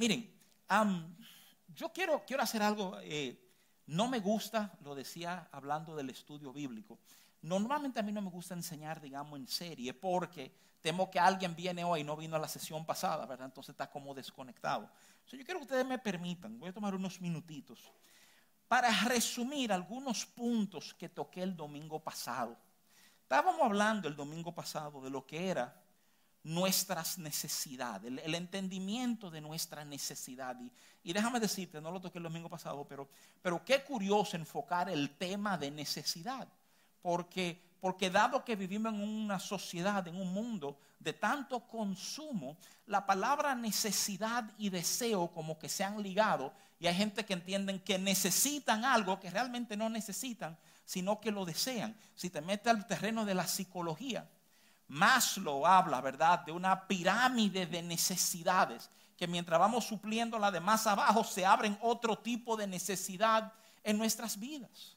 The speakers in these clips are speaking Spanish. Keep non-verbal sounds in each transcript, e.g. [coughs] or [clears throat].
Miren, yo quiero, quiero hacer algo, eh, no me gusta, lo decía hablando del estudio bíblico, normalmente a mí no me gusta enseñar, digamos, en serie, porque temo que alguien viene hoy y no vino a la sesión pasada, ¿verdad? Entonces está como desconectado. yo quiero que ustedes me permitan, voy a tomar unos minutitos para resumir algunos puntos que toqué el domingo pasado. Estábamos hablando el domingo pasado de lo que era nuestras necesidades, el, entendimiento de nuestra necesidad. Y, déjame decirte, no lo toqué el domingo pasado, pero, pero qué curioso enfocar el tema de necesidad, porque, porque dado que vivimos en una sociedad, en un mundo de tanto consumo, la palabra necesidad y deseo como que se han ligado y hay gente que entienden que necesitan algo que realmente no necesitan, sino que lo desean. Si te metes al terreno de la psicología, Maslow habla, ¿verdad?, de una pirámide de necesidades, que mientras vamos supliéndola de más abajo, se abren otro tipo de necesidad en nuestras vidas.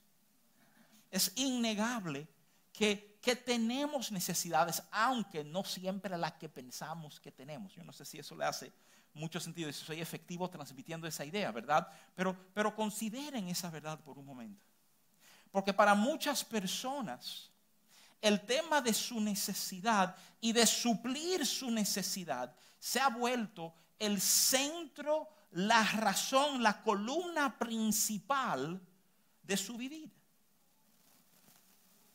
Es innegable que, que, tenemos necesidades, aunque no siempre las que pensamos que tenemos. Yo no sé si eso le hace mucho sentido, si soy efectivo transmitiendo esa idea, ¿verdad? Pero, pero consideren esa verdad por un momento. Porque para muchas personas, el tema de su necesidad y de suplir su necesidad se ha vuelto el centro, la razón, la columna principal de su vivir.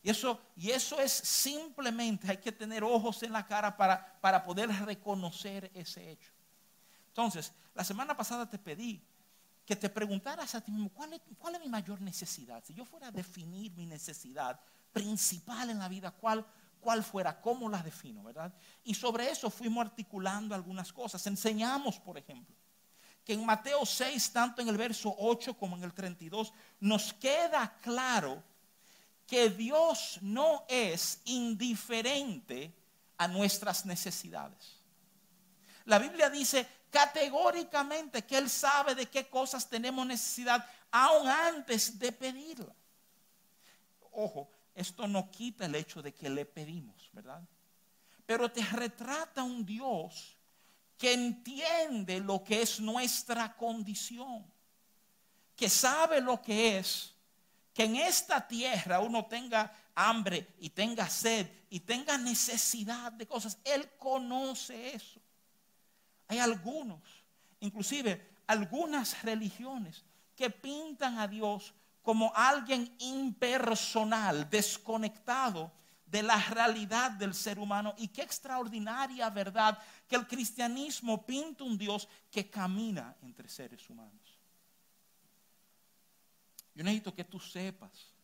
Y eso, y eso es simplemente, hay que tener ojos en la cara para, para poder reconocer ese hecho. Entonces, la semana pasada te pedí que te preguntaras a ti mismo, ¿cuál es, ¿cuál es mi mayor necesidad? Si yo fuera a definir mi necesidad, principal en la vida, cuál, cuál fuera, cómo las defino, ¿verdad? Y sobre eso fuimos articulando algunas cosas. Enseñamos, por ejemplo, que en Mateo 6, tanto en el verso 8 como en el 32, nos queda claro que Dios no es indiferente a nuestras necesidades. La Biblia dice categóricamente que Él sabe de qué cosas tenemos necesidad aún antes de pedirla. Ojo, esto no quita el hecho de que le pedimos, ¿verdad? Pero te retrata un Dios que entiende lo que es nuestra condición, que sabe lo que es que en esta tierra uno tenga hambre y tenga sed y tenga necesidad de cosas. Él conoce eso. Hay algunos, inclusive algunas religiones, que pintan a Dios como alguien impersonal, desconectado de la realidad del ser humano. Y qué extraordinaria verdad que el cristianismo pinta un Dios que camina entre seres humanos. Yo necesito que tú sepas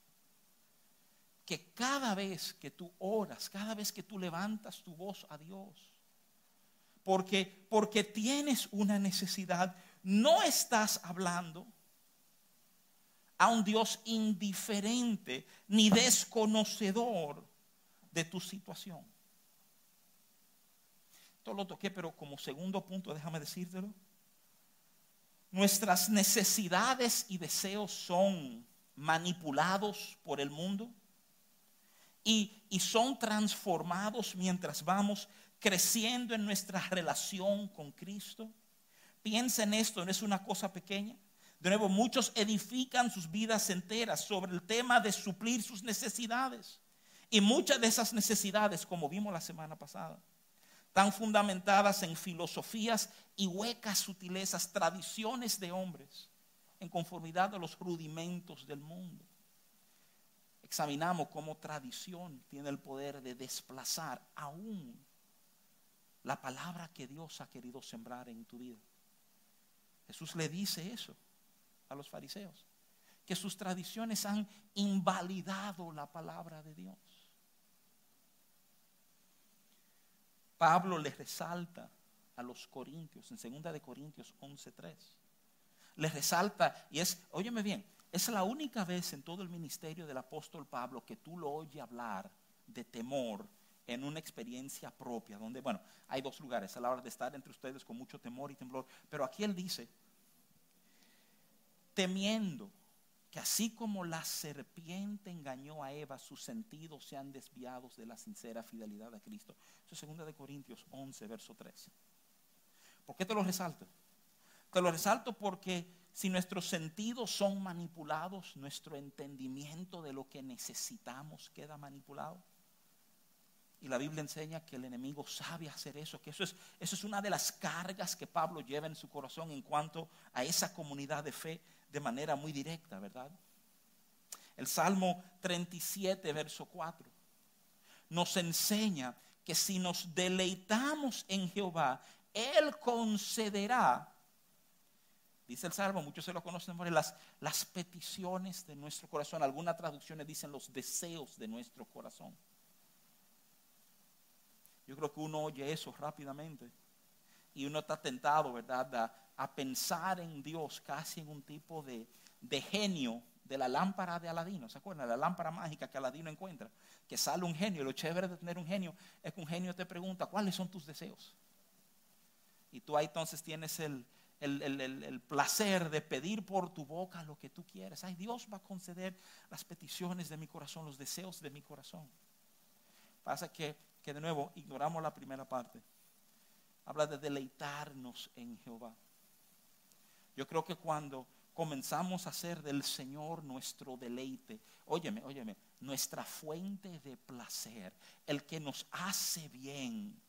que cada vez que tú oras, cada vez que tú levantas tu voz a Dios, porque, porque tienes una necesidad, no estás hablando a un Dios indiferente ni desconocedor de tu situación. Esto lo toqué, pero como segundo punto, déjame decírtelo. Nuestras necesidades y deseos son manipulados por el mundo y, y son transformados mientras vamos creciendo en nuestra relación con Cristo. Piensa en esto, no es una cosa pequeña. De nuevo, muchos edifican sus vidas enteras sobre el tema de suplir sus necesidades. Y muchas de esas necesidades, como vimos la semana pasada, están fundamentadas en filosofías y huecas sutilezas, tradiciones de hombres, en conformidad a los rudimentos del mundo. Examinamos cómo tradición tiene el poder de desplazar aún la palabra que Dios ha querido sembrar en tu vida. Jesús le dice eso los fariseos, que sus tradiciones han invalidado la palabra de Dios. Pablo les resalta a los corintios en 2 de Corintios 11:3. Les resalta y es, óyeme bien, es la única vez en todo el ministerio del apóstol Pablo que tú lo oyes hablar de temor en una experiencia propia, donde, bueno, hay dos lugares a la hora de estar entre ustedes con mucho temor y temblor, pero aquí él dice, temiendo que así como la serpiente engañó a Eva, sus sentidos sean desviados de la sincera fidelidad a Cristo. Eso es 2 de Corintios 11, verso 13. ¿Por qué te lo resalto? Te lo resalto porque si nuestros sentidos son manipulados, nuestro entendimiento de lo que necesitamos queda manipulado. Y la Biblia enseña que el enemigo sabe hacer eso, que eso es, eso es una de las cargas que Pablo lleva en su corazón en cuanto a esa comunidad de fe de manera muy directa, ¿verdad? El Salmo 37, verso 4, nos enseña que si nos deleitamos en Jehová, Él concederá, dice el Salmo, muchos se lo conocen las, las peticiones de nuestro corazón. Algunas traducciones dicen los deseos de nuestro corazón. Yo creo que uno oye eso rápidamente y uno está tentado, ¿verdad?, a, pensar en Dios casi en un tipo de, genio de la lámpara de Aladino. ¿Se acuerdan? La lámpara mágica que Aladino encuentra. Que sale un genio. Lo chévere de tener un genio es que un genio te pregunta, ¿cuáles son tus deseos? Y tú ahí entonces tienes el, el, placer de pedir por tu boca lo que tú quieres. Ay, Dios va a conceder las peticiones de mi corazón, los deseos de mi corazón. Pasa que que de nuevo ignoramos la primera parte. Habla de deleitarnos en Jehová. Yo creo que cuando comenzamos a hacer del Señor nuestro deleite, óyeme, óyeme, nuestra fuente de placer, el que nos hace bien,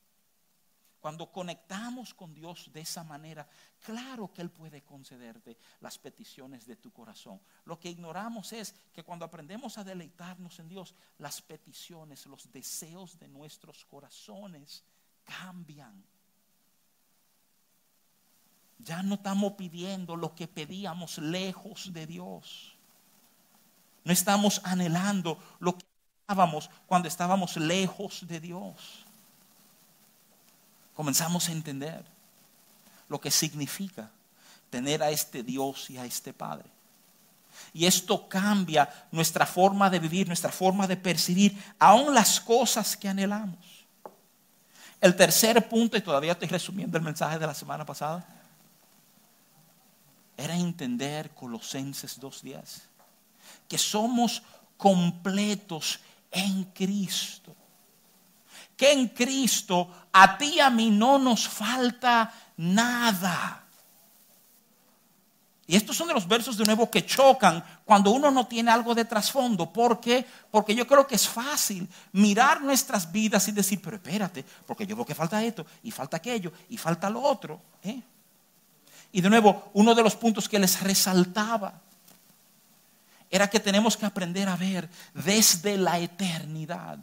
cuando conectamos con Dios de esa manera, claro que Él puede concederte las peticiones de tu corazón. Lo que ignoramos es que cuando aprendemos a deleitarnos en Dios, las peticiones, los deseos de nuestros corazones cambian. Ya no estamos pidiendo lo que pedíamos lejos de Dios. No estamos anhelando lo que estábamos cuando estábamos lejos de Dios comenzamos a entender lo que significa tener a este Dios y a este Padre. Y esto cambia nuestra forma de vivir, nuestra forma de percibir aún las cosas que anhelamos. El tercer punto, y todavía estoy resumiendo el mensaje de la semana pasada, era entender Colosenses 2.10, que somos completos en Cristo que en Cristo a ti y a mí no nos falta nada. Y estos son de los versos de nuevo que chocan cuando uno no tiene algo de trasfondo. ¿Por qué? Porque yo creo que es fácil mirar nuestras vidas y decir, pero espérate, porque yo veo que falta esto y falta aquello y falta lo otro. ¿eh? Y de nuevo, uno de los puntos que les resaltaba era que tenemos que aprender a ver desde la eternidad.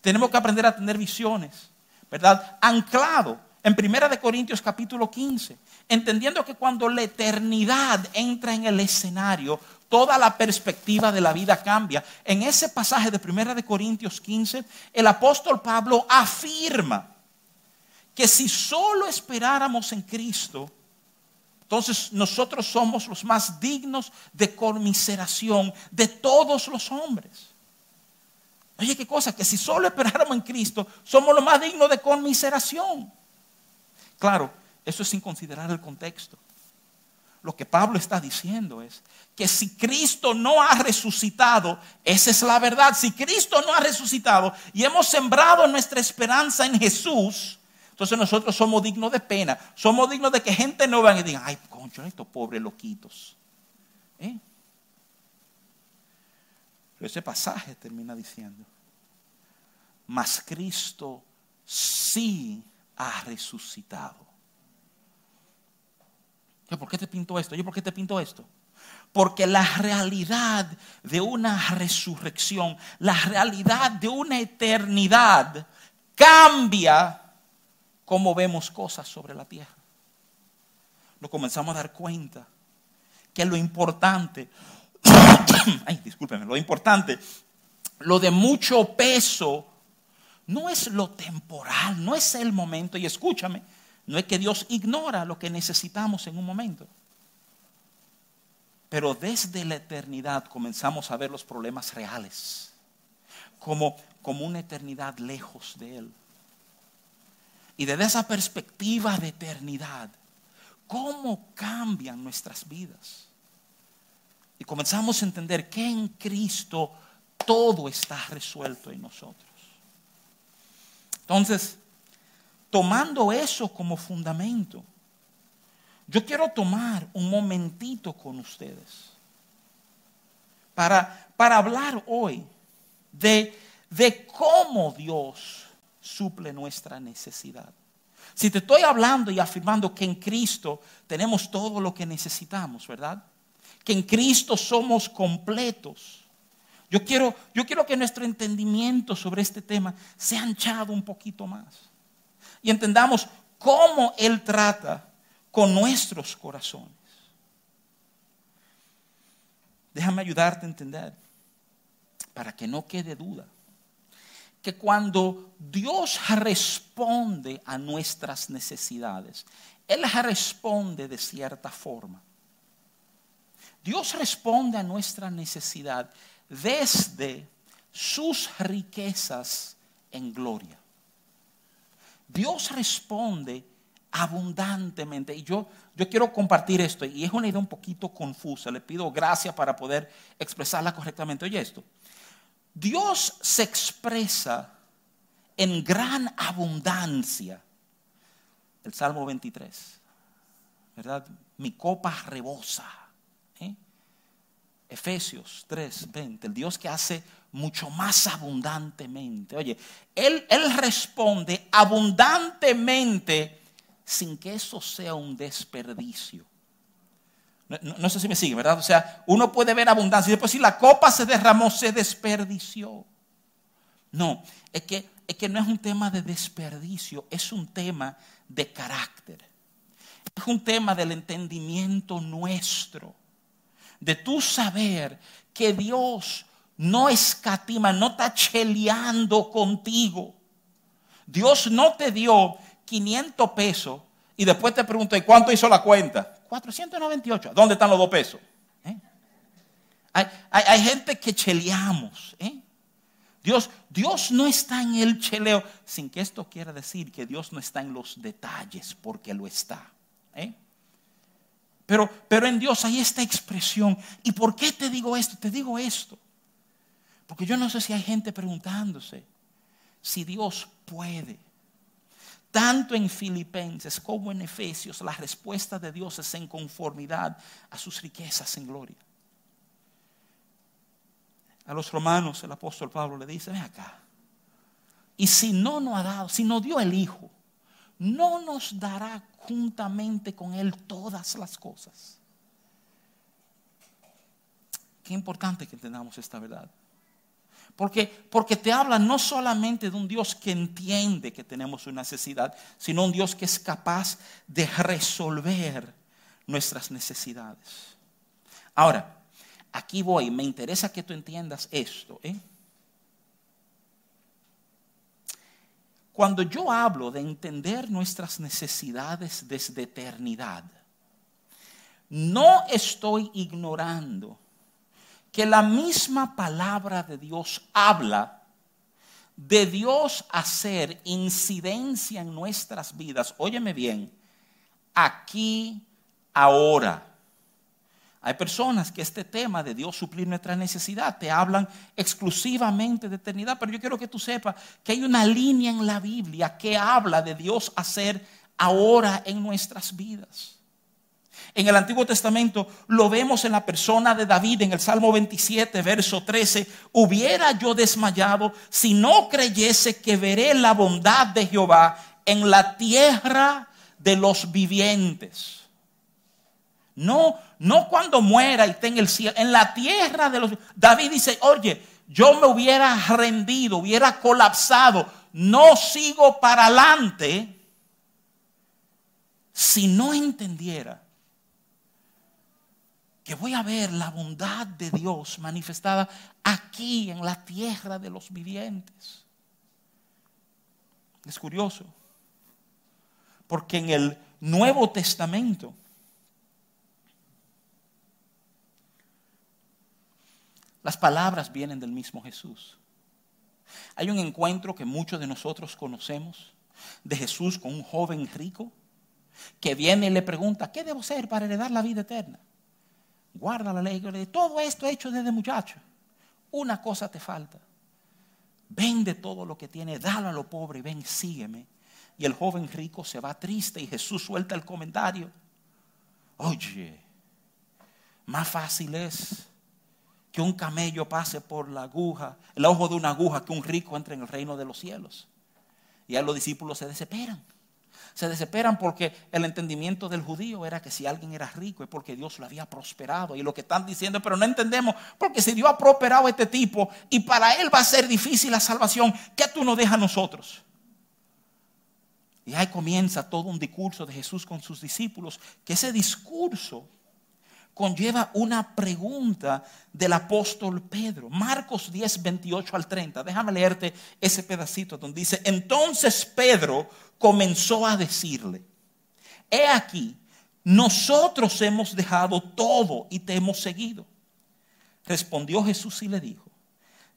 Tenemos que aprender a tener visiones, ¿verdad? Anclado en Primera de Corintios capítulo 15, entendiendo que cuando la eternidad entra en el escenario, toda la perspectiva de la vida cambia. En ese pasaje de Primera de Corintios 15, el apóstol Pablo afirma que si solo esperáramos en Cristo, entonces nosotros somos los más dignos de conmiseración de todos los hombres. Oye, qué cosa, que si solo esperáramos en Cristo, somos los más dignos de conmiseración. Claro, eso es sin considerar el contexto. Lo que Pablo está diciendo es que si Cristo no ha resucitado, esa es la verdad. Si Cristo no ha resucitado y hemos sembrado nuestra esperanza en Jesús, entonces nosotros somos dignos de pena. Somos dignos de que gente no venga y diga, ay, concho, estos pobres loquitos. ¿Eh? Pero ese pasaje termina diciendo, mas Cristo sí ha resucitado. ¿Por qué te pinto esto? ¿Yo por qué te pinto esto? Porque la realidad de una resurrección, la realidad de una eternidad cambia cómo vemos cosas sobre la tierra. Nos comenzamos a dar cuenta que lo importante [coughs] ay, discúlpeme, lo importante, lo de mucho peso, no es lo temporal, no es el momento. Y escúchame, no es que Dios ignora lo que necesitamos en un momento. Pero desde la eternidad comenzamos a ver los problemas reales, como, como una eternidad lejos de Él. Y desde esa perspectiva de eternidad, ¿cómo cambian nuestras vidas? Y comenzamos a entender que en Cristo todo está resuelto en nosotros. Entonces, tomando eso como fundamento, yo quiero tomar un momentito con ustedes para, para hablar hoy de, de cómo Dios suple nuestra necesidad. Si te estoy hablando y afirmando que en Cristo tenemos todo lo que necesitamos, ¿verdad? Que en Cristo somos completos. Yo quiero, yo quiero que nuestro entendimiento sobre este tema sea anchado un poquito más. Y entendamos cómo Él trata con nuestros corazones. Déjame ayudarte a entender, para que no quede duda, que cuando Dios responde a nuestras necesidades, Él responde de cierta forma. Dios responde a nuestra necesidad desde sus riquezas en gloria. Dios responde abundantemente. Y yo, yo quiero compartir esto, y es una idea un poquito confusa. Le pido gracias para poder expresarla correctamente. Oye esto. Dios se expresa en gran abundancia. El Salmo 23, ¿verdad? Mi copa rebosa. ¿eh? Efesios 3, 20. El Dios que hace mucho más abundantemente. Oye, Él, él responde abundantemente sin que eso sea un desperdicio. No, sé si me sigue, ¿verdad? O sea, uno puede ver abundancia y después si la copa se derramó, se desperdició. No, es que, es que no es un tema de desperdicio, es un tema de carácter. Es un tema del entendimiento nuestro, de tu saber que Dios no escatima, no está cheleando contigo. Dios no te dio 500 pesos y después te pregunto, ¿y cuánto hizo la cuenta? 498. ¿Dónde están los dos pesos? ¿Eh? Hay, gente que cheleamos. ¿eh? Dios, Dios no está en el cheleo, sin que esto quiera decir que Dios no está en los detalles, porque lo está. ¿eh? Pero, pero en Dios hay esta expresión. ¿Y por qué te digo esto? Te digo esto. Porque yo no sé si hay gente preguntándose si Dios puede tanto en Filipenses como en Efesios, la respuesta de Dios es en conformidad a sus riquezas en gloria. A los romanos el apóstol Pablo le dice, ven acá. Y si no nos ha dado, si nos dio el Hijo, no nos dará juntamente con Él todas las cosas. Qué importante que entendamos esta verdad. Porque, porque te habla no solamente de un Dios que entiende que tenemos una necesidad, sino un Dios que es capaz de resolver nuestras necesidades. Ahora, aquí voy, me interesa que tú entiendas esto. ¿eh? Cuando yo hablo de entender nuestras necesidades desde eternidad, no estoy ignorando que la misma palabra de Dios habla de Dios hacer incidencia en nuestras vidas. Óyeme bien, aquí, ahora. Hay personas que este tema de Dios suplir nuestra necesidad te hablan exclusivamente de eternidad, pero yo quiero que tú sepas que hay una línea en la Biblia que habla de Dios hacer ahora en nuestras vidas. En el Antiguo Testamento lo vemos en la persona de David en el Salmo 27, verso 13. Hubiera yo desmayado si no creyese que veré la bondad de Jehová en la tierra de los vivientes. No, no cuando muera y esté en el cielo, en la tierra de los David dice, oye, yo me hubiera rendido, hubiera colapsado, no sigo para adelante si no entendiera que voy a ver la bondad de Dios manifestada aquí en la tierra de los vivientes. Es curioso, porque en el Nuevo Testamento las palabras vienen del mismo Jesús. Hay un encuentro que muchos de nosotros conocemos de Jesús con un joven rico que viene y le pregunta, ¿qué debo hacer para heredar la vida eterna? Guarda la ley, todo esto hecho desde muchacho. Una cosa te falta. Vende todo lo que tiene, dalo a lo pobre ven, sígueme. Y el joven rico se va triste y Jesús suelta el comentario. Oye, más fácil es que un camello pase por la aguja, el ojo de una aguja, que un rico entre en el reino de los cielos. Y ahí los discípulos se desesperan. Se desesperan porque el entendimiento del judío era que si alguien era rico es porque Dios lo había prosperado. Y lo que están diciendo, pero no entendemos, porque si Dios ha prosperado a este tipo y para él va a ser difícil la salvación, ¿qué tú nos dejas a nosotros? Y ahí comienza todo un discurso de Jesús con sus discípulos, que ese discurso conlleva una pregunta del apóstol Pedro. Marcos 10, 28 al 30. Déjame leerte ese pedacito donde dice, entonces Pedro comenzó a decirle, he aquí, nosotros hemos dejado todo y te hemos seguido. Respondió Jesús y le dijo,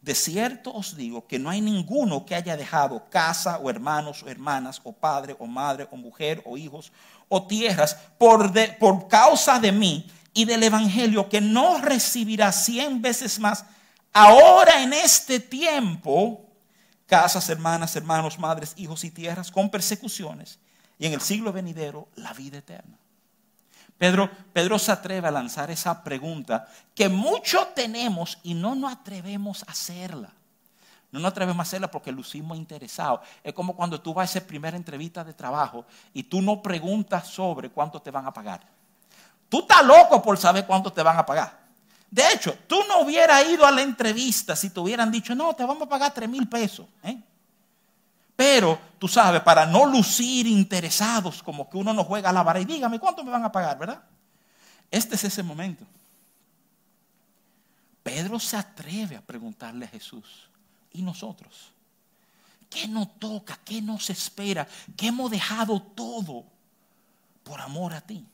de cierto os digo que no hay ninguno que haya dejado casa o hermanos o hermanas o padre o madre o mujer o hijos o tierras por, por causa de mí y del Evangelio que no recibirá cien veces más ahora en este tiempo casas, hermanas, hermanos, madres, hijos y tierras con persecuciones y en el siglo venidero la vida eterna. Pedro, Pedro se atreve a lanzar esa pregunta que mucho tenemos y no nos atrevemos a hacerla. No nos atrevemos a hacerla porque lucimos interesados. Es como cuando tú vas a esa primera entrevista de trabajo y tú no preguntas sobre cuánto te van a pagar. Tú estás loco por saber cuánto te van a pagar. De hecho, tú no hubieras ido a la entrevista si te hubieran dicho, no, te vamos a pagar tres mil pesos. ¿eh? Pero, tú sabes, para no lucir interesados, como que uno no juega a la vara y dígame cuánto me van a pagar, ¿verdad? Este es ese momento. Pedro se atreve a preguntarle a Jesús, ¿y nosotros? ¿Qué nos toca? ¿Qué nos espera? ¿Qué hemos dejado todo por amor a ti?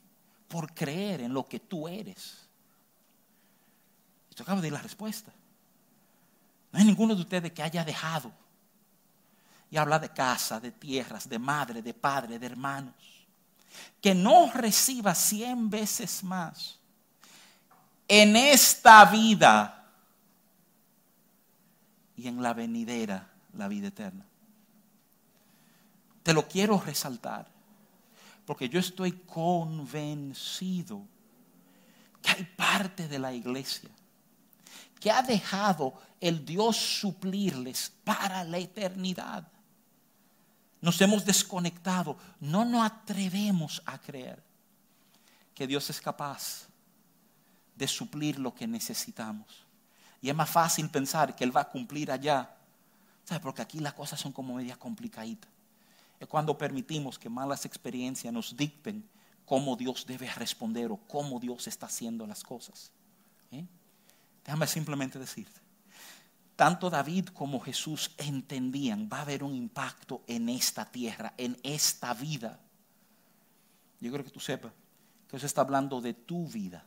Por creer en lo que tú eres. Esto acabo de la respuesta. No hay ninguno de ustedes que haya dejado. Y habla de casa, de tierras, de madre, de padre, de hermanos. Que no reciba cien veces más en esta vida y en la venidera, la vida eterna. Te lo quiero resaltar. Porque yo estoy convencido que hay parte de la iglesia que ha dejado el Dios suplirles para la eternidad. Nos hemos desconectado, no nos atrevemos a creer que Dios es capaz de suplir lo que necesitamos. Y es más fácil pensar que Él va a cumplir allá. ¿Sabe? Porque aquí las cosas son como media complicaditas es cuando permitimos que malas experiencias nos dicten cómo Dios debe responder o cómo Dios está haciendo las cosas. ¿Eh? Déjame simplemente decirte, tanto David como Jesús entendían, va a haber un impacto en esta tierra, en esta vida. Yo creo que tú sepas que Dios está hablando de tu vida.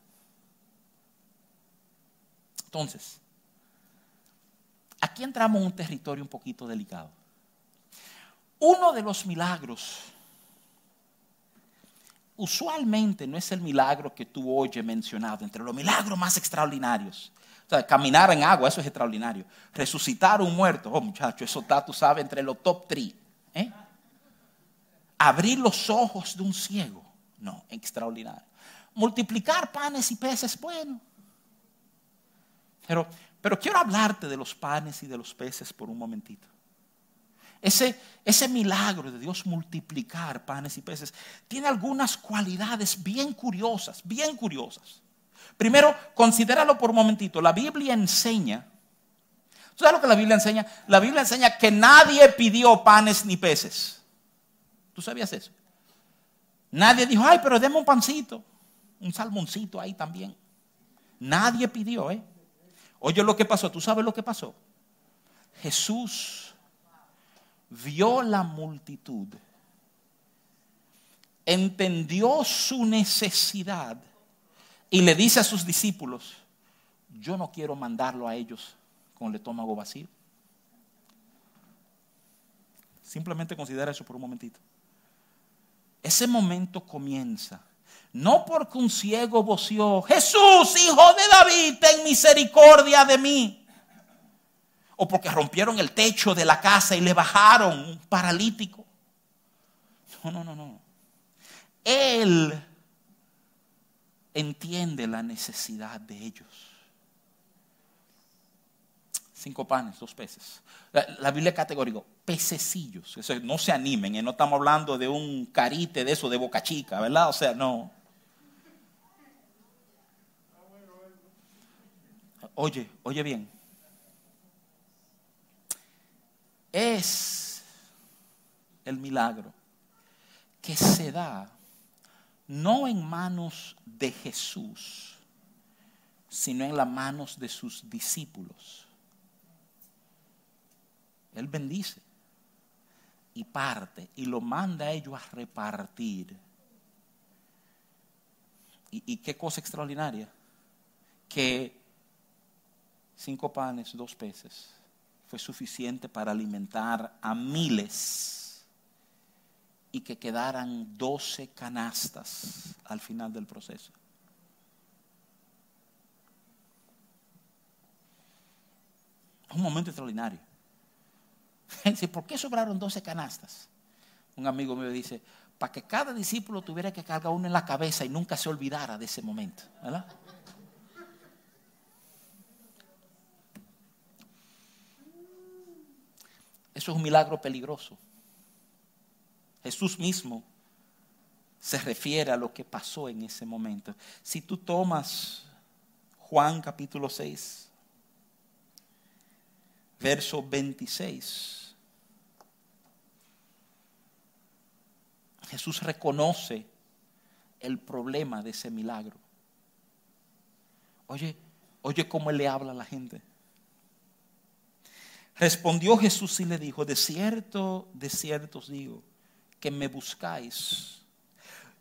Entonces, aquí entramos en un territorio un poquito delicado. Uno de los milagros, usualmente no es el milagro que tú oyes mencionado, entre los milagros más extraordinarios. O sea, caminar en agua, eso es extraordinario. Resucitar un muerto, oh muchacho, eso está, tú sabes, entre los top three. ¿eh? Abrir los ojos de un ciego, no, extraordinario. Multiplicar panes y peces, bueno. Pero, pero quiero hablarte de los panes y de los peces por un momentito. Ese, ese milagro de Dios multiplicar panes y peces tiene algunas cualidades bien curiosas, bien curiosas. Primero, considéralo por un momentito. La Biblia enseña, ¿tú sabes lo que la Biblia enseña? La Biblia enseña que nadie pidió panes ni peces. ¿Tú sabías eso? Nadie dijo, ay, pero deme un pancito, un salmoncito ahí también. Nadie pidió, ¿eh? Oye lo que pasó, ¿tú sabes lo que pasó? Jesús vio la multitud, entendió su necesidad y le dice a sus discípulos, yo no quiero mandarlo a ellos con el estómago vacío. Simplemente considera eso por un momentito. Ese momento comienza. No porque un ciego voció, Jesús, hijo de David, ten misericordia de mí o porque rompieron el techo de la casa y le bajaron un paralítico. No, no, no, no. Él entiende la necesidad de ellos. Cinco panes, dos peces. La, Biblia categórico, pececillos. no se animen, ¿eh? no estamos hablando de un carite de eso de boca chica, ¿verdad? O sea, no. Oye, oye bien. Es el milagro que se da no en manos de Jesús, sino en las manos de sus discípulos. Él bendice y parte y lo manda a ellos a repartir. Y, qué cosa extraordinaria, que cinco panes, dos peces, fue suficiente para alimentar a miles y que quedaran doce canastas al final del proceso. Un momento extraordinario. [laughs] ¿por qué sobraron 12 canastas? Un amigo mío dice, para que cada discípulo tuviera que cargar uno en la cabeza y nunca se olvidara de ese momento. ¿verdad? Es un milagro peligroso. Jesús mismo se refiere a lo que pasó en ese momento. Si tú tomas Juan capítulo 6, verso 26. Jesús reconoce el problema de ese milagro. Oye, oye cómo él le habla a la gente. Respondió Jesús y le dijo, de cierto, de cierto os digo, que me buscáis,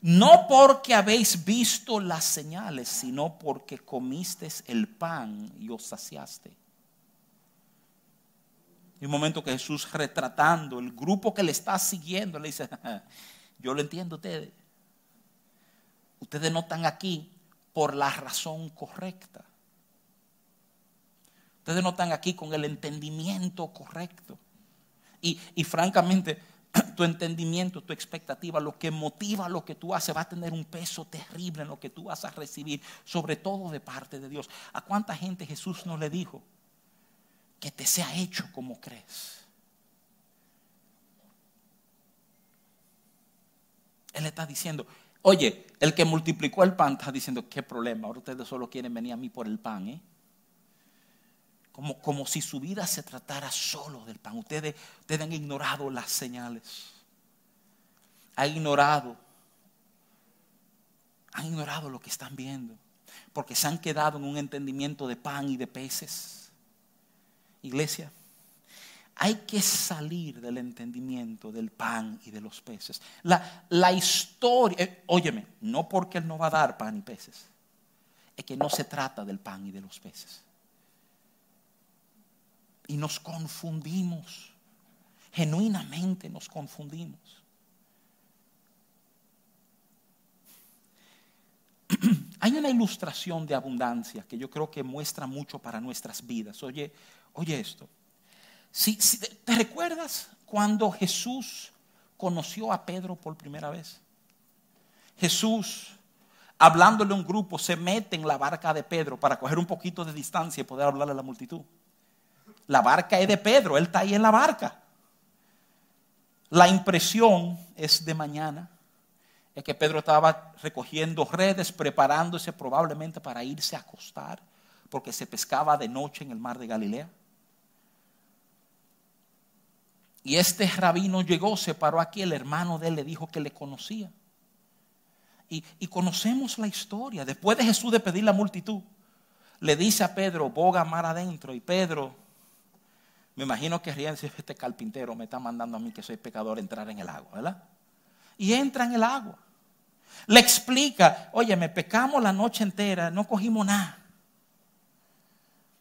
no porque habéis visto las señales, sino porque comisteis el pan y os saciaste. Y un momento que Jesús retratando el grupo que le está siguiendo, le dice, [laughs] yo lo entiendo ustedes. Ustedes no están aquí por la razón correcta. Ustedes no están aquí con el entendimiento correcto. Y, francamente, [clears throat] tu entendimiento, tu expectativa, lo que motiva lo que tú haces va a tener un peso terrible en lo que tú vas a recibir, sobre todo de parte de Dios. ¿A cuánta gente Jesús no le dijo? que te sea hecho como crees. Él está diciendo, oye, el que multiplicó el pan está diciendo, ¿qué problema? Ahora ustedes solo quieren venir a mí por el pan, ¿eh? Como, como si su vida se tratara solo del pan. Ustedes, ustedes han ignorado las señales. Han ignorado. Han ignorado lo que están viendo. Porque se han quedado en un entendimiento de pan y de peces. Iglesia, hay que salir del entendimiento del pan y de los peces. La, la historia, eh, óyeme, no porque Él no va a dar pan y peces, es que no se trata del pan y de los peces. Y nos confundimos, genuinamente nos confundimos. [clears throat] Hay una ilustración de abundancia que yo creo que muestra mucho para nuestras vidas. Oye, Oye esto. Si, ¿Te recuerdas cuando Jesús conoció a Pedro por primera vez? Jesús, hablándole a un grupo, se mete en la barca de Pedro para coger un poquito de distancia y poder hablarle a la multitud. La barca es de Pedro, él está ahí en la barca. La impresión es de mañana, es que Pedro estaba recogiendo redes, preparándose probablemente para irse a acostar, porque se pescaba de noche en el mar de Galilea. Y este rabino llegó, se paró aquí, el hermano de él le dijo que le conocía. Y, conocemos la historia. Después de Jesús de pedir la multitud, le dice a Pedro, boga mar adentro. Y Pedro, me imagino que ríen este carpintero me está mandando a mí que soy pecador entrar en el agua, ¿verdad? Y entra en el agua. Le explica, oye, me pecamos la noche entera, no cogimos nada.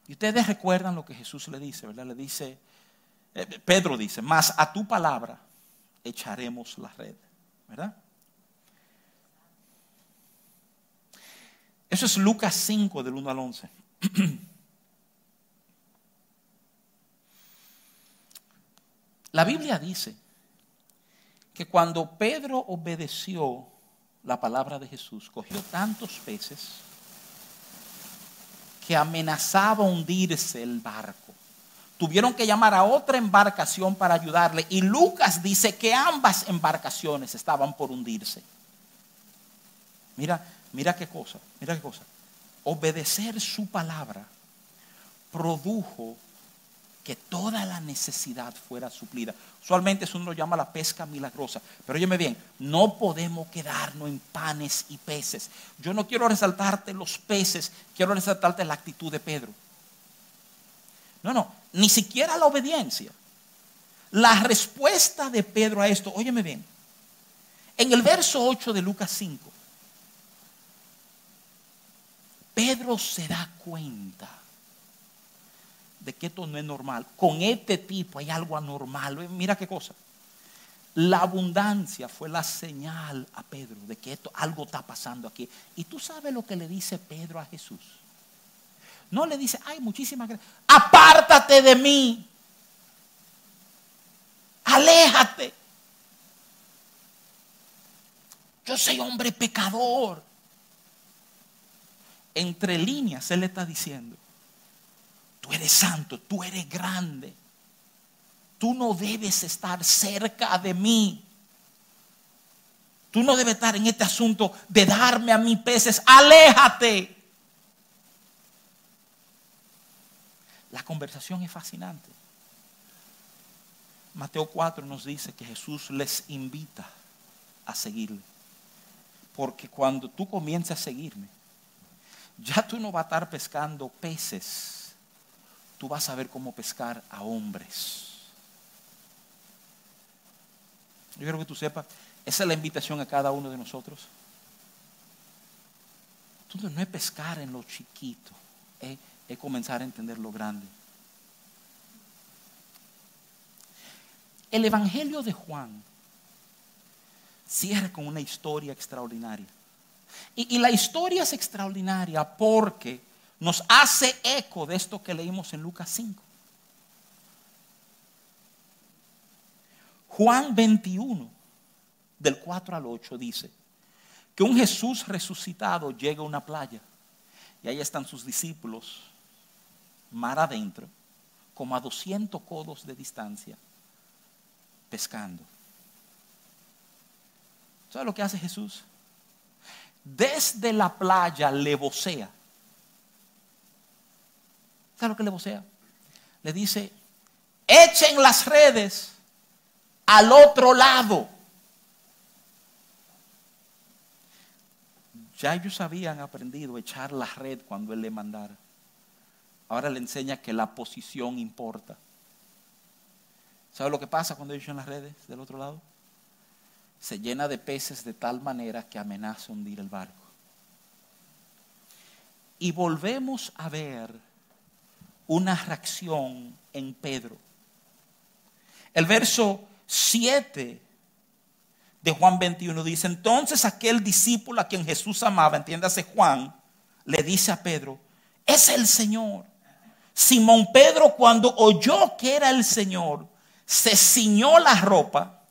Y ustedes recuerdan lo que Jesús le dice, ¿verdad? Le dice, eh, Pedro dice, más a tu palabra echaremos la red. ¿Verdad? Eso es Lucas 5 del 1 al 11. [clears throat] La Biblia dice que cuando Pedro obedeció la palabra de Jesús, cogió tantos peces que amenazaba hundirse el barco. Tuvieron que llamar a otra embarcación para ayudarle y Lucas dice que ambas embarcaciones estaban por hundirse. Mira, mira qué cosa, mira qué cosa. Obedecer su palabra produjo que toda la necesidad fuera suplida. Usualmente eso uno lo llama la pesca milagrosa. Pero óyeme bien, no podemos quedarnos en panes y peces. Yo no quiero resaltarte los peces, quiero resaltarte la actitud de Pedro. No, no, ni siquiera la obediencia. La respuesta de Pedro a esto, óyeme bien, en el verso 8 de Lucas 5, Pedro se da cuenta de que esto no es normal. Con este tipo hay algo anormal. Mira qué cosa. La abundancia fue la señal a Pedro de que esto, algo está pasando aquí. Y tú sabes lo que le dice Pedro a Jesús. No le dice, ay, muchísimas gracias. Apártate de mí. Aléjate. Yo soy hombre pecador. Entre líneas, Él le está diciendo, Tú eres santo, tú eres grande. Tú no debes estar cerca de mí. Tú no debes estar en este asunto de darme a mí peces. Aléjate. La conversación es fascinante. Mateo 4 nos dice que Jesús les invita a seguirle. Porque cuando tú comiences a seguirme, ya tú no vas a estar pescando peces tú vas a ver cómo pescar a hombres. Yo quiero que tú sepas, esa es la invitación a cada uno de nosotros. Entonces no es pescar en lo chiquito, es, es comenzar a entender lo grande. El Evangelio de Juan cierra con una historia extraordinaria. Y, y, la historia es extraordinaria porque nos hace eco de esto que leímos en Lucas 5. Juan 21, del 4 al 8, dice que un Jesús resucitado llega a una playa y ahí están sus discípulos, mar adentro, como a 200 codos de distancia, pescando. ¿Sabe lo que hace Jesús? Desde la playa le vocea ¿Sabe lo que le vocea? Le dice, echen las redes al otro lado. Ya ellos habían aprendido a echar la red cuando Él le mandara. Ahora le enseña que la posición importa. ¿Sabe lo que pasa cuando echan las redes del otro lado? Se llena de peces de tal manera que amenaza hundir el barco. Y volvemos a ver una reacción en Pedro. El verso 7 de Juan 21 dice, entonces aquel discípulo a quien Jesús amaba, entiéndase Juan, le dice a Pedro, es el Señor. Simón Pedro cuando oyó que era el Señor, se ciñó la ropa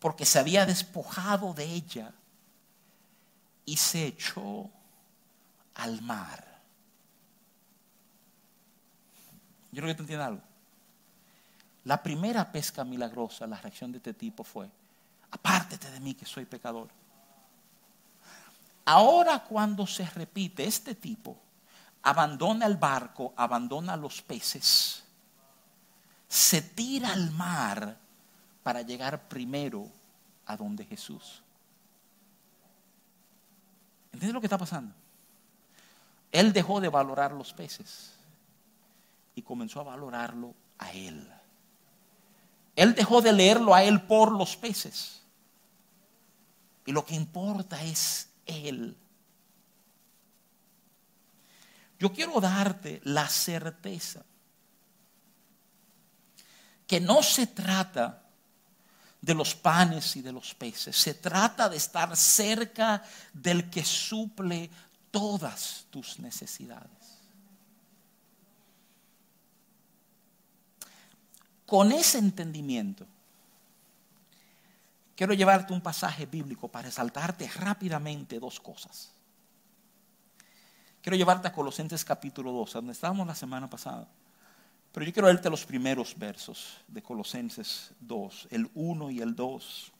porque se había despojado de ella y se echó al mar. Yo creo que tú entiendes algo. La primera pesca milagrosa, la reacción de este tipo fue, apártete de mí que soy pecador. Ahora cuando se repite, este tipo abandona el barco, abandona los peces, se tira al mar para llegar primero a donde Jesús. ¿Entiendes lo que está pasando? Él dejó de valorar los peces y comenzó a valorarlo a él. Él dejó de leerlo a él por los peces. Y lo que importa es él. Yo quiero darte la certeza que no se trata de los panes y de los peces, se trata de estar cerca del que suple todas tus necesidades. Con ese entendimiento, quiero llevarte un pasaje bíblico para resaltarte rápidamente dos cosas. Quiero llevarte a Colosenses capítulo 2, donde estábamos la semana pasada. Pero yo quiero leerte los primeros versos de Colosenses 2, el 1 y el 2,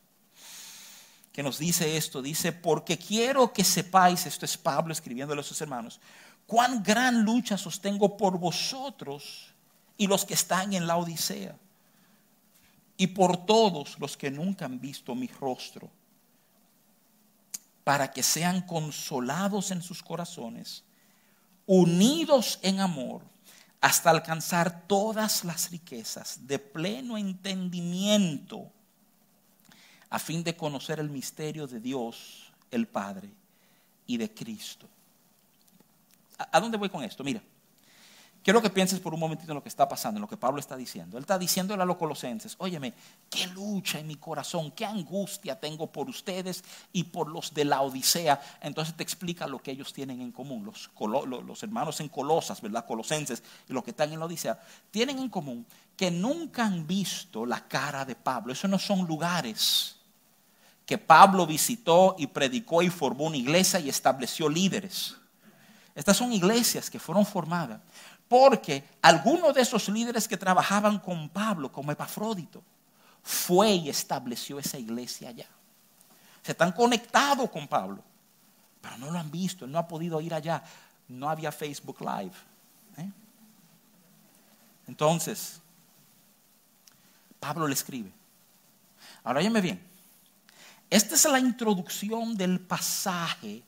que nos dice esto. Dice, porque quiero que sepáis, esto es Pablo escribiéndole a sus hermanos, cuán gran lucha sostengo por vosotros y los que están en la Odisea, y por todos los que nunca han visto mi rostro, para que sean consolados en sus corazones, unidos en amor hasta alcanzar todas las riquezas de pleno entendimiento, a fin de conocer el misterio de Dios, el Padre, y de Cristo. ¿A dónde voy con esto? Mira, Quiero que pienses por un momentito en lo que está pasando, en lo que Pablo está diciendo. Él está diciéndole a los colosenses, óyeme, qué lucha en mi corazón, qué angustia tengo por ustedes y por los de la Odisea. Entonces te explica lo que ellos tienen en común, los, los hermanos en Colosas, ¿verdad? Colosenses y los que están en la Odisea, tienen en común que nunca han visto la cara de Pablo. Esos no son lugares que Pablo visitó y predicó y formó una iglesia y estableció líderes. Estas son iglesias que fueron formadas porque algunos de esos líderes que trabajaban con Pablo, como Epafrodito, fue y estableció esa iglesia allá. Se están conectados con Pablo, pero no lo han visto, él no ha podido ir allá. No había Facebook Live. ¿eh? Entonces, Pablo le escribe. Ahora óyeme bien. Esta es la introducción del pasaje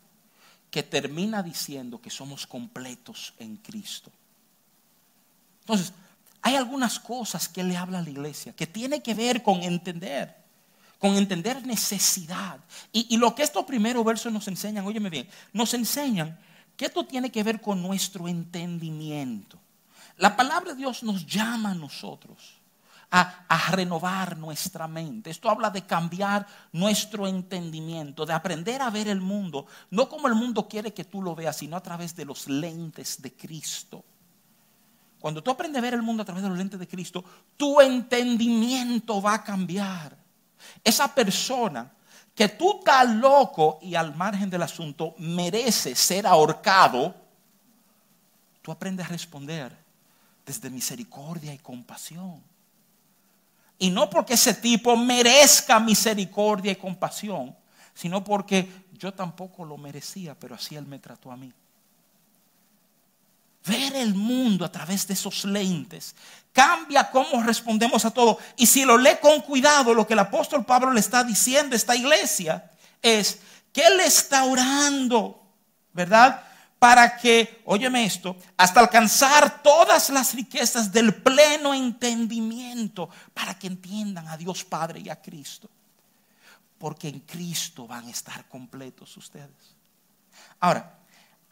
que termina diciendo que somos completos en Cristo. Entonces, hay algunas cosas que le habla a la iglesia que tiene que ver con entender, con entender necesidad. Y, lo que estos primeros versos nos enseñan, óyeme bien, nos enseñan que esto tiene que ver con nuestro entendimiento. La palabra de Dios nos llama a nosotros a, a, renovar nuestra mente. Esto habla de cambiar nuestro entendimiento, de aprender a ver el mundo, no como el mundo quiere que tú lo veas, sino a través de los lentes de Cristo. Cuando tú aprendes a ver el mundo a través de los lentes de Cristo, tu entendimiento va a cambiar. Esa persona que tú estás loco y al margen del asunto merece ser ahorcado, tú aprendes a responder desde misericordia y compasión. Y no porque ese tipo merezca misericordia y compasión, sino porque yo tampoco lo merecía, pero así él me trató a mí ver el mundo a través de esos lentes cambia cómo respondemos a todo. Y si lo lee con cuidado, lo que el apóstol Pablo le está diciendo a esta iglesia es que él está orando, ¿verdad? Para que, óyeme esto, hasta alcanzar todas las riquezas del pleno entendimiento, para que entiendan a Dios Padre y a Cristo. Porque en Cristo van a estar completos ustedes. Ahora,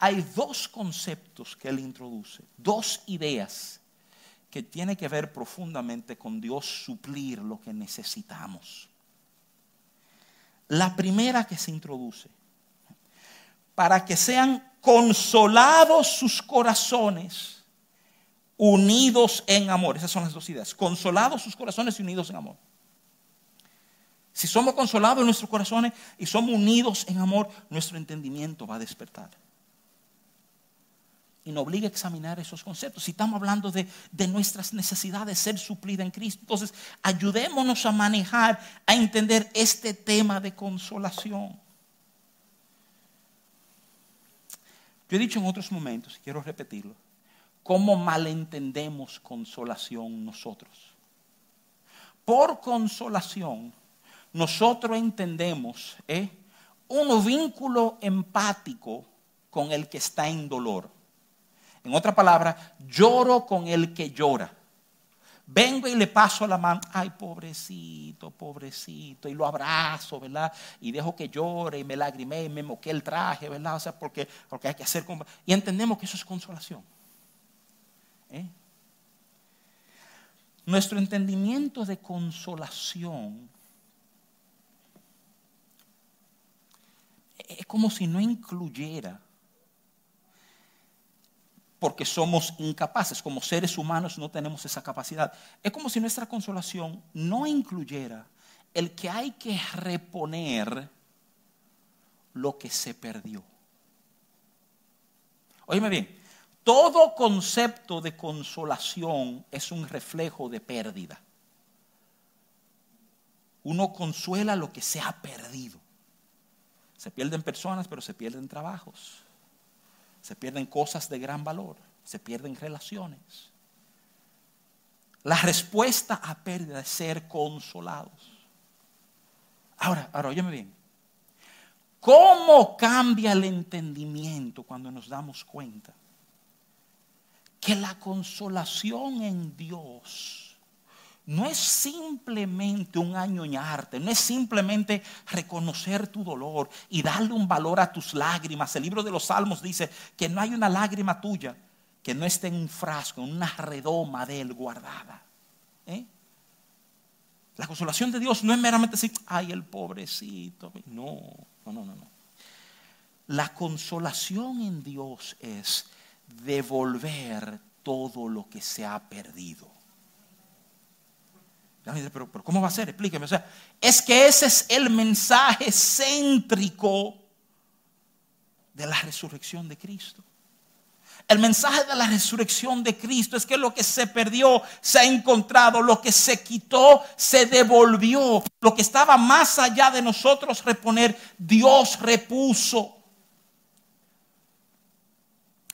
hay dos conceptos que él introduce, dos ideas que tienen que ver profundamente con Dios suplir lo que necesitamos. La primera que se introduce, para que sean consolados sus corazones, unidos en amor. Esas son las dos ideas. Consolados sus corazones y unidos en amor. Si somos consolados en nuestros corazones y somos unidos en amor, nuestro entendimiento va a despertar y nos obliga a examinar esos conceptos. Si estamos hablando de, nuestras necesidades ser suplidas en Cristo, entonces ayudémonos a manejar, a entender este tema de consolación. Yo he dicho en otros momentos, y quiero repetirlo, cómo malentendemos consolación nosotros. Por consolación, nosotros entendemos ¿eh? un vínculo empático con el que está en dolor. En otra palabra, lloro con el que llora. Vengo y le paso la mano, ay pobrecito, pobrecito, y lo abrazo, ¿verdad? Y dejo que llore y me lagrime y me moqué el traje, ¿verdad? O sea, porque, porque hay que hacer... Y entendemos que eso es consolación. ¿eh? Nuestro entendimiento de consolación es como si no incluyera porque somos incapaces, como seres humanos no tenemos esa capacidad. Es como si nuestra consolación no incluyera el que hay que reponer lo que se perdió. Óyeme bien, todo concepto de consolación es un reflejo de pérdida. Uno consuela lo que se ha perdido. Se pierden personas, pero se pierden trabajos. Se pierden cosas de gran valor. Se pierden relaciones. La respuesta a pérdida es ser consolados. Ahora, ahora, óyeme bien. ¿Cómo cambia el entendimiento cuando nos damos cuenta que la consolación en Dios no es simplemente un añoñarte, no es simplemente reconocer tu dolor y darle un valor a tus lágrimas. El libro de los Salmos dice que no hay una lágrima tuya que no esté en un frasco, en una redoma de él guardada. ¿Eh? La consolación de Dios no es meramente decir, ay, el pobrecito. No, no, no, no. La consolación en Dios es devolver todo lo que se ha perdido. Pero, ¿cómo va a ser? Explíqueme. O sea, es que ese es el mensaje céntrico de la resurrección de Cristo. El mensaje de la resurrección de Cristo es que lo que se perdió se ha encontrado, lo que se quitó se devolvió, lo que estaba más allá de nosotros reponer, Dios repuso.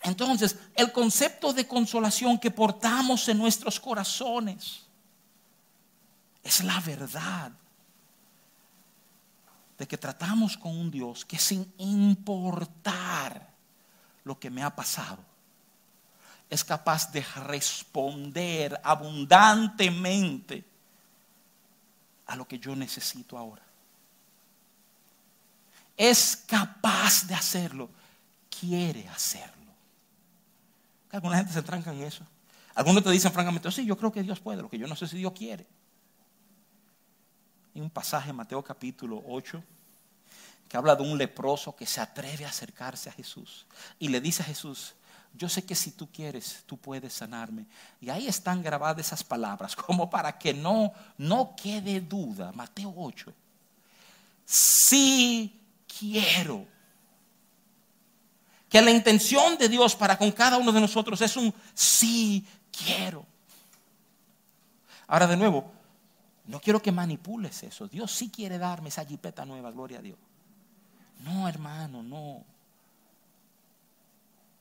Entonces, el concepto de consolación que portamos en nuestros corazones es la verdad de que tratamos con un Dios que sin importar lo que me ha pasado, es capaz de responder abundantemente a lo que yo necesito ahora. Es capaz de hacerlo, quiere hacerlo. Alguna gente se tranca en eso. Algunos te dicen francamente, sí, yo creo que Dios puede, lo que yo no sé si Dios quiere. Hay un pasaje en Mateo capítulo 8 que habla de un leproso que se atreve a acercarse a Jesús y le dice a Jesús, yo sé que si tú quieres, tú puedes sanarme. Y ahí están grabadas esas palabras, [laughs] como para que no, no quede duda. Mateo 8. Sí quiero que la intención de Dios para con cada uno de nosotros es un sí quiero. Ahora de nuevo, no quiero que manipules eso. Dios sí quiere darme esa jipeta nueva, gloria a Dios. No, hermano, no.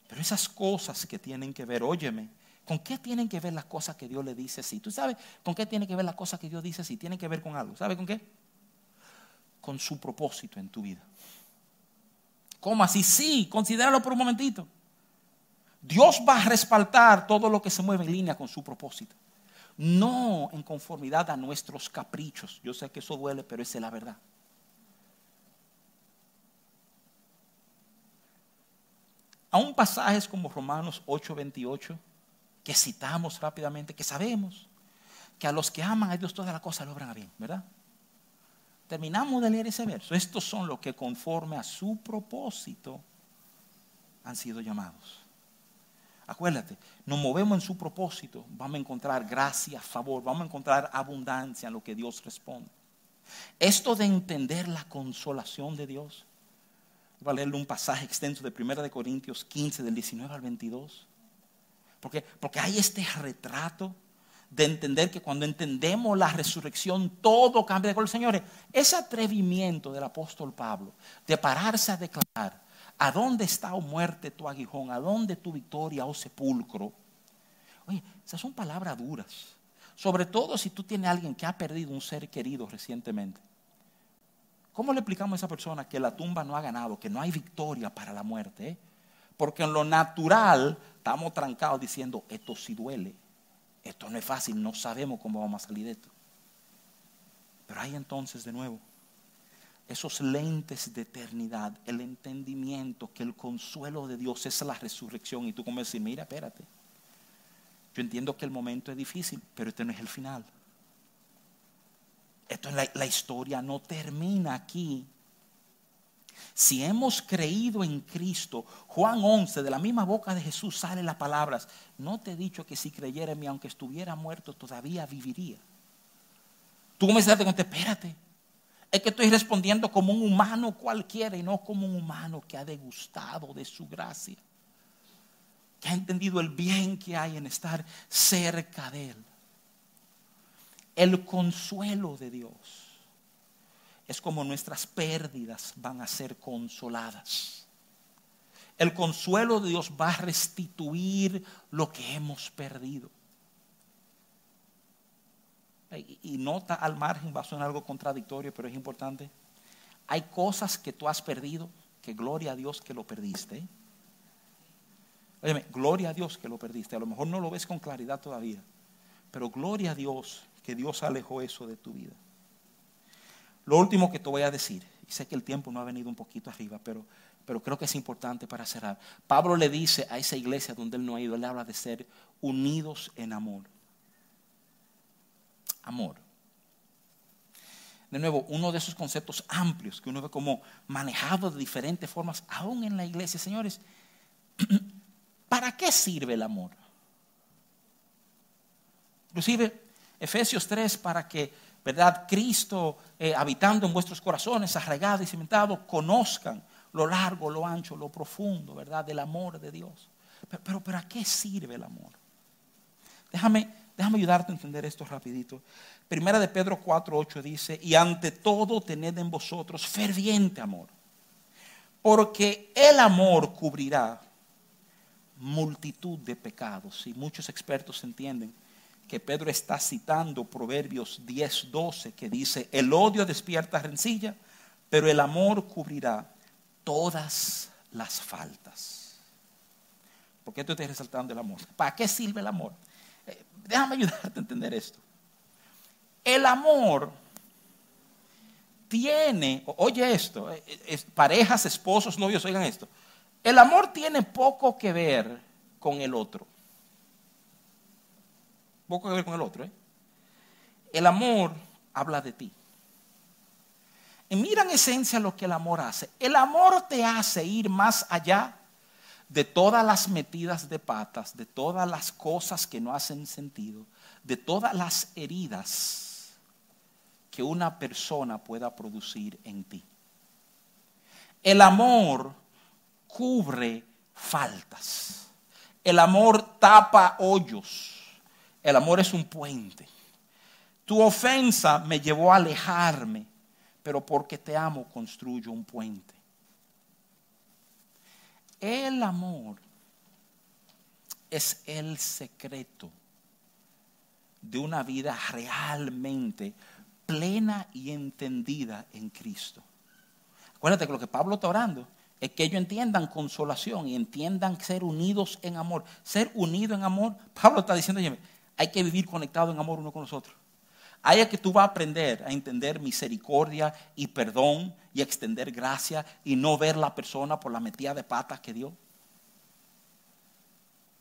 Pero esas cosas que tienen que ver, óyeme, ¿con qué tienen que ver las cosas que Dios le dice sí? ¿Tú sabes con qué tiene que ver las cosas que Dios dice sí? Tienen que ver con algo. ¿Sabe con qué? Con su propósito en tu vida. ¿Cómo así? Sí, considéralo por un momentito. Dios va a respaldar todo lo que se mueve en línea con su propósito. No en conformidad a nuestros caprichos. Yo sé que eso duele, pero esa es la verdad. Aún pasajes como Romanos 8:28, que citamos rápidamente, que sabemos que a los que aman a Dios todas las cosas logran a bien, ¿verdad? Terminamos de leer ese verso. Estos son los que conforme a su propósito han sido llamados. Acuérdate, nos movemos en su propósito, vamos a encontrar gracia, favor, vamos a encontrar abundancia en lo que Dios responde. Esto de entender la consolación de Dios, voy a leerle un pasaje extenso de 1 de Corintios 15, del 19 al 22. Porque, porque hay este retrato de entender que cuando entendemos la resurrección, todo cambia de color. Señores, ese atrevimiento del apóstol Pablo de pararse a declarar, ¿a dónde está o muerte tu aguijón? ¿A dónde tu victoria o sepulcro? Oye, esas son palabras duras. Sobre todo si tú tienes a alguien que ha perdido un ser querido recientemente. ¿Cómo le explicamos a esa persona que la tumba no ha ganado, que no hay victoria para la muerte? Eh? Porque en lo natural estamos trancados diciendo, esto sí duele esto no es fácil, no sabemos cómo vamos a salir de esto. Pero hay entonces de nuevo esos lentes de eternidad, el entendimiento que el consuelo de Dios es la resurrección. Y tú como decir, mira, espérate. Yo entiendo que el momento es difícil, pero este no es el final. Esto es la, historia no termina aquí. Si hemos creído en Cristo, Juan 11, de la misma boca de Jesús sale las palabras, no te he dicho que si creyera en mí, aunque estuviera muerto, todavía viviría. Tú comenzaste con espérate, Es que estoy respondiendo como un humano cualquiera y no como un humano que ha degustado de su gracia. Que ha entendido el bien que hay en estar cerca de Él. El consuelo de Dios es como nuestras pérdidas van a ser consoladas. El consuelo de Dios va a restituir lo que hemos perdido. Y nota al margen, va a sonar algo contradictorio, pero es importante. Hay cosas que tú has perdido, que gloria a Dios que lo perdiste. Óyeme, gloria a Dios que lo perdiste. A lo mejor no lo ves con claridad todavía, pero gloria a Dios que Dios alejó eso de tu vida. Lo último que te voy a decir, y sé que el tiempo no ha venido un poquito arriba, pero, pero creo que es importante para cerrar. Pablo le dice a esa iglesia donde él no ha ido, él habla de ser unidos en amor amor. De nuevo, uno de esos conceptos amplios que uno ve como manejado de diferentes formas, aún en la iglesia, señores, [clears throat] ¿para qué sirve el amor? Inclusive, Efesios 3, para que, ¿verdad? Cristo, eh, habitando en vuestros corazones, arraigado y cimentado, conozcan lo largo, lo ancho, lo profundo, ¿verdad? Del amor de Dios. Pero, pero ¿para qué sirve el amor? Déjame Déjame ayudarte a entender esto rapidito. Primera de Pedro 4:8 dice, y ante todo tened en vosotros ferviente amor, porque el amor cubrirá multitud de pecados. Y muchos expertos entienden que Pedro está citando Proverbios 10:12, que dice, el odio despierta rencilla, pero el amor cubrirá todas las faltas. ¿Por qué tú estás resaltando el amor? ¿Para qué sirve el amor? Déjame ayudarte a entender esto. El amor tiene, oye esto, eh, eh, parejas, esposos, novios, oigan esto. El amor tiene poco que ver con el otro. Poco que ver con el otro. ¿eh? El amor habla de ti. Y mira en esencia lo que el amor hace. El amor te hace ir más allá de todas las metidas de patas, de todas las cosas que no hacen sentido, de todas las heridas que una persona pueda producir en ti. El amor cubre faltas. El amor tapa hoyos. El amor es un puente. Tu ofensa me llevó a alejarme, pero porque te amo construyo un puente. El amor es el secreto de una vida realmente plena y entendida en Cristo. Acuérdate que lo que Pablo está orando es que ellos entiendan consolación y entiendan ser unidos en amor. Ser unido en amor, Pablo está diciendo, hay que vivir conectado en amor uno con los otros. Ahí es que tú vas a aprender a entender misericordia y perdón y extender gracia y no ver la persona por la metida de patas que dio.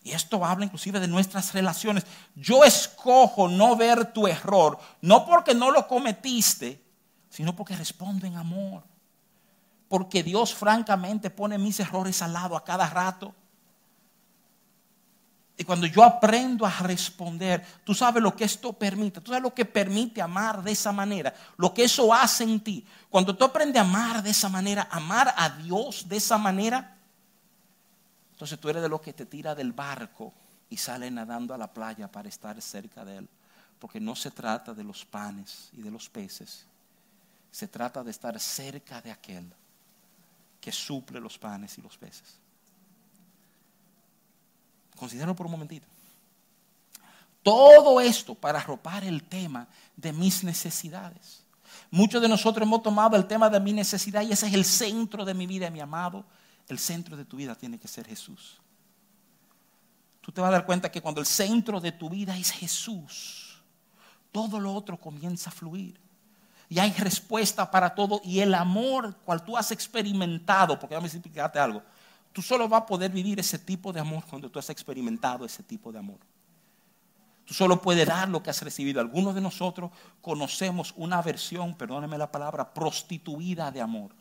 Y esto habla inclusive de nuestras relaciones. Yo escojo no ver tu error, no porque no lo cometiste, sino porque respondo en amor. Porque Dios francamente pone mis errores al lado a cada rato. Y cuando yo aprendo a responder, tú sabes lo que esto permite, tú sabes lo que permite amar de esa manera, lo que eso hace en ti. Cuando tú aprendes a amar de esa manera, amar a Dios de esa manera, entonces tú eres de los que te tira del barco y sale nadando a la playa para estar cerca de Él. Porque no se trata de los panes y de los peces, se trata de estar cerca de aquel que suple los panes y los peces. Considero por un momentito. Todo esto para arropar el tema de mis necesidades. Muchos de nosotros hemos tomado el tema de mi necesidad y ese es el centro de mi vida, mi amado. El centro de tu vida tiene que ser Jesús. Tú te vas a dar cuenta que cuando el centro de tu vida es Jesús, todo lo otro comienza a fluir. Y hay respuesta para todo. Y el amor cual tú has experimentado, porque déjame explicarte algo. Tú solo vas a poder vivir ese tipo de amor cuando tú has experimentado ese tipo de amor. Tú solo puedes dar lo que has recibido. Algunos de nosotros conocemos una versión, perdóneme la palabra, prostituida de amor.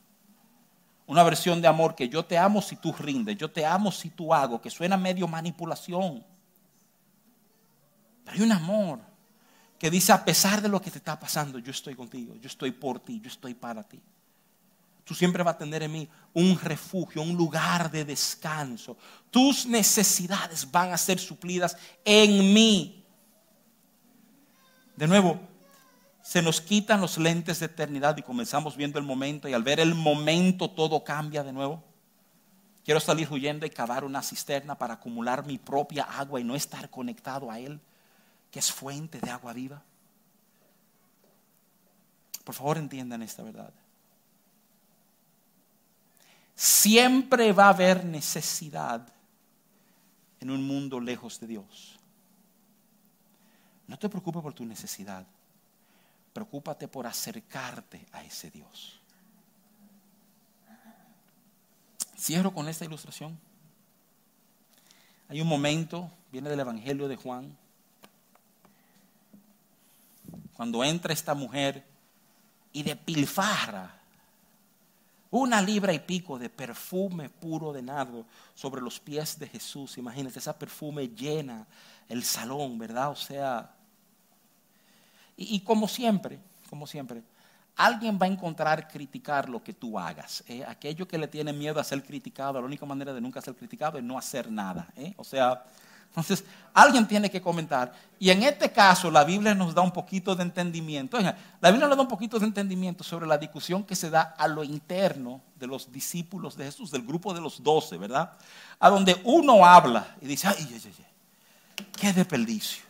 Una versión de amor que yo te amo si tú rindes, yo te amo si tú hago, que suena medio manipulación. Pero hay un amor que dice, a pesar de lo que te está pasando, yo estoy contigo, yo estoy por ti, yo estoy para ti. Tú siempre vas a tener en mí un refugio, un lugar de descanso. Tus necesidades van a ser suplidas en mí. De nuevo, se nos quitan los lentes de eternidad y comenzamos viendo el momento y al ver el momento todo cambia de nuevo. Quiero salir huyendo y cavar una cisterna para acumular mi propia agua y no estar conectado a Él, que es fuente de agua viva. Por favor entiendan esta verdad. Siempre va a haber necesidad en un mundo lejos de Dios. No te preocupes por tu necesidad. Preocúpate por acercarte a ese Dios. Cierro con esta ilustración. Hay un momento, viene del Evangelio de Juan, cuando entra esta mujer y de pilfarra una libra y pico de perfume puro de nardo sobre los pies de Jesús. Imagínate, esa perfume llena el salón, ¿verdad? O sea, y, como siempre, como siempre, alguien va a encontrar criticar lo que tú hagas. ¿eh? Aquello que le tiene miedo a ser criticado, la única manera de nunca ser criticado es no hacer nada. ¿eh? O sea, entonces alguien tiene que comentar. Y en este caso la Biblia nos da un poquito de entendimiento. la Biblia nos da un poquito de entendimiento sobre la discusión que se da a lo interno de los discípulos de Jesús, del grupo de los doce, ¿verdad? A donde uno habla y dice, ay, ay, ay, ay qué desperdicio.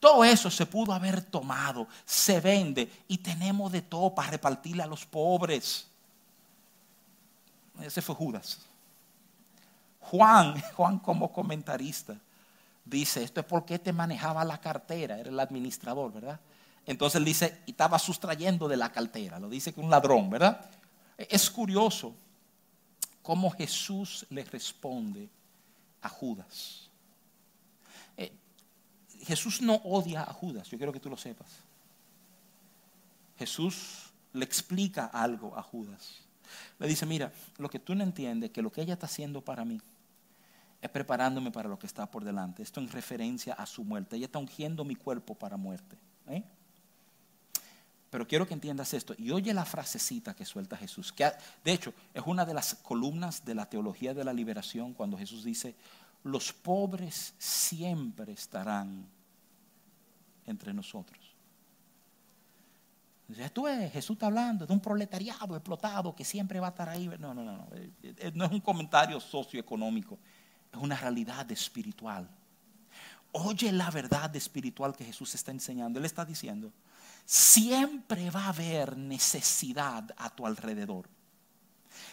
Todo eso se pudo haber tomado, se vende y tenemos de todo para repartirle a los pobres. Ese fue Judas. Juan, [laughs] Juan como comentarista, dice, esto es porque te manejaba la cartera, era el administrador, ¿verdad? Entonces dice, y estaba sustrayendo de la cartera, lo dice que un ladrón, ¿verdad? Es curioso cómo Jesús le responde a Judas. Jesús no odia a Judas, yo quiero que tú lo sepas. Jesús le explica algo a Judas. Le dice, mira, lo que tú no entiendes, que lo que ella está haciendo para mí es preparándome para lo que está por delante. Esto en referencia a su muerte. Ella está ungiendo mi cuerpo para muerte. ¿eh? Pero quiero que entiendas esto. Y oye la frasecita que suelta Jesús. Que de hecho es una de las columnas de la teología de la liberación cuando Jesús dice, los pobres siempre estarán entre nosotros. Tú ves, Jesús está hablando de un proletariado explotado que siempre va a estar ahí. No, no, no, no. Eh, eh, no es un comentario socioeconómico, es una realidad espiritual. Oye la verdad espiritual que Jesús está enseñando. Él está diciendo, siempre va a haber necesidad a tu alrededor.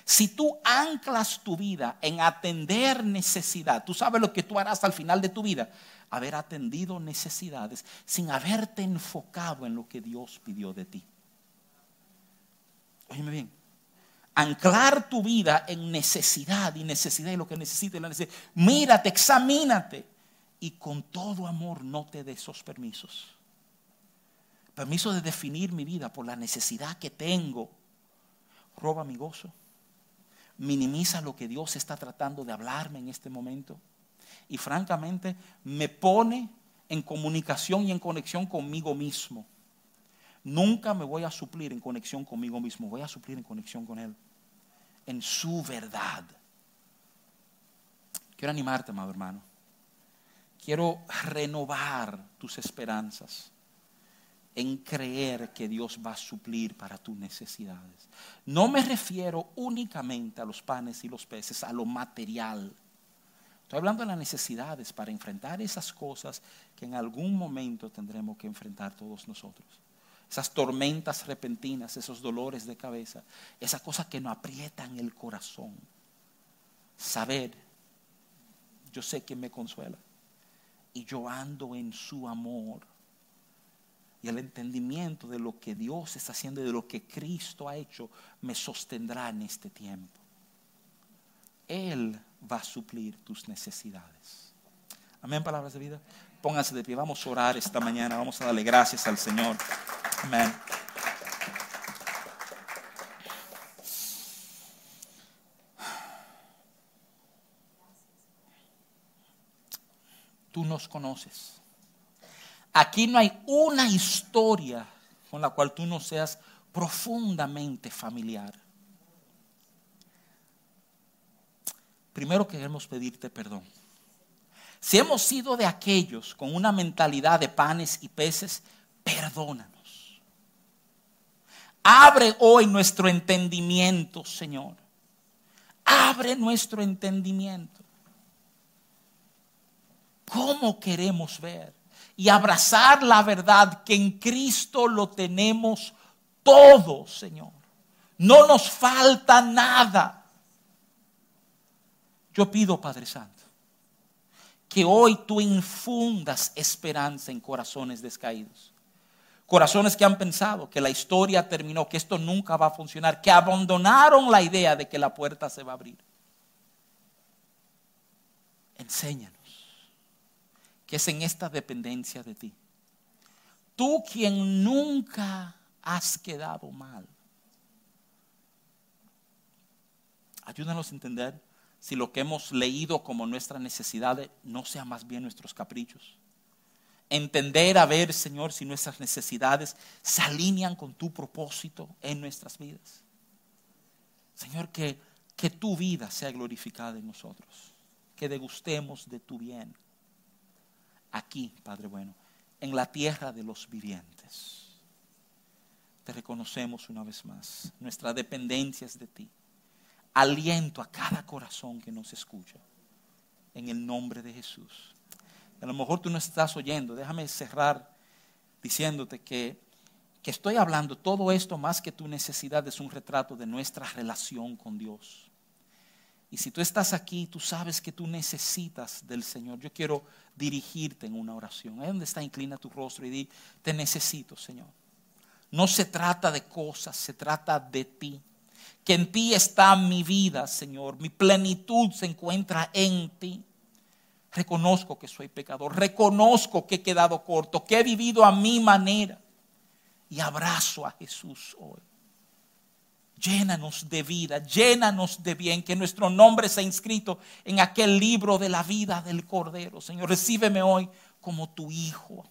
Si tú anclas tu vida en atender necesidad, tú sabes lo que tú harás al final de tu vida, haber atendido necesidades sin haberte enfocado en lo que Dios pidió de ti. Óyeme bien, anclar tu vida en necesidad y necesidad y lo que necesites, la necesidad. Mírate, examínate y con todo amor no te des esos permisos. Permiso de definir mi vida por la necesidad que tengo. Roba mi gozo minimiza lo que Dios está tratando de hablarme en este momento. Y francamente me pone en comunicación y en conexión conmigo mismo. Nunca me voy a suplir en conexión conmigo mismo, voy a suplir en conexión con Él, en su verdad. Quiero animarte, amado hermano. Quiero renovar tus esperanzas en creer que Dios va a suplir para tus necesidades. No me refiero únicamente a los panes y los peces, a lo material. Estoy hablando de las necesidades para enfrentar esas cosas que en algún momento tendremos que enfrentar todos nosotros. Esas tormentas repentinas, esos dolores de cabeza, esas cosas que nos aprietan el corazón. Saber, yo sé que me consuela y yo ando en su amor y el entendimiento de lo que Dios está haciendo y de lo que Cristo ha hecho me sostendrá en este tiempo. Él va a suplir tus necesidades. Amén, palabras de vida. Pónganse de pie, vamos a orar esta mañana, vamos a darle gracias al Señor. Amén. Tú nos conoces Aquí no hay una historia con la cual tú no seas profundamente familiar. Primero queremos pedirte perdón. Si hemos sido de aquellos con una mentalidad de panes y peces, perdónanos. Abre hoy nuestro entendimiento, Señor. Abre nuestro entendimiento. ¿Cómo queremos ver y abrazar la verdad que en Cristo lo tenemos todo, Señor? No nos falta nada. Yo pido, Padre Santo, que hoy tú infundas esperanza en corazones descaídos. Corazones que han pensado que la historia terminó, que esto nunca va a funcionar, que abandonaron la idea de que la puerta se va a abrir. Enséñanos que es en esta dependencia de ti. Tú quien nunca has quedado mal. Ayúdanos a entender si lo que hemos leído como nuestra necesidad no sea más bien nuestros caprichos. Entender, a ver, Señor, si nuestras necesidades se alinean con tu propósito en nuestras vidas. Señor, que, que tu vida sea glorificada en nosotros. Que degustemos de tu bien aquí, Padre bueno, en la tierra de los vivientes. Te reconocemos una vez más. Nuestra dependencia es de ti. Aliento a cada corazón que nos escucha. En el nombre de Jesús. A lo mejor tú no estás oyendo. Déjame cerrar diciéndote que, que estoy hablando todo esto más que tu necesidad es un retrato de nuestra relación con Dios. Y si tú estás aquí, tú sabes que tú necesitas del Señor. Yo quiero dirigirte en una oración. Ahí donde está, inclina tu rostro y di, te necesito, Señor. No se trata de cosas, se trata de ti. Que en ti está mi vida, Señor. Mi plenitud se encuentra en ti. Reconozco que soy pecador. Reconozco que he quedado corto, que he vivido a mi manera. Y abrazo a Jesús hoy. Llénanos de vida, llénanos de bien, que nuestro nombre sea inscrito en aquel libro de la vida del Cordero. Señor, recíbeme hoy como tu Hijo.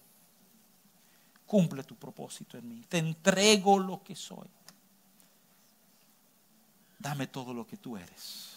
Cumple tu propósito en mí. Te entrego lo que soy. Dame todo lo que tú eres.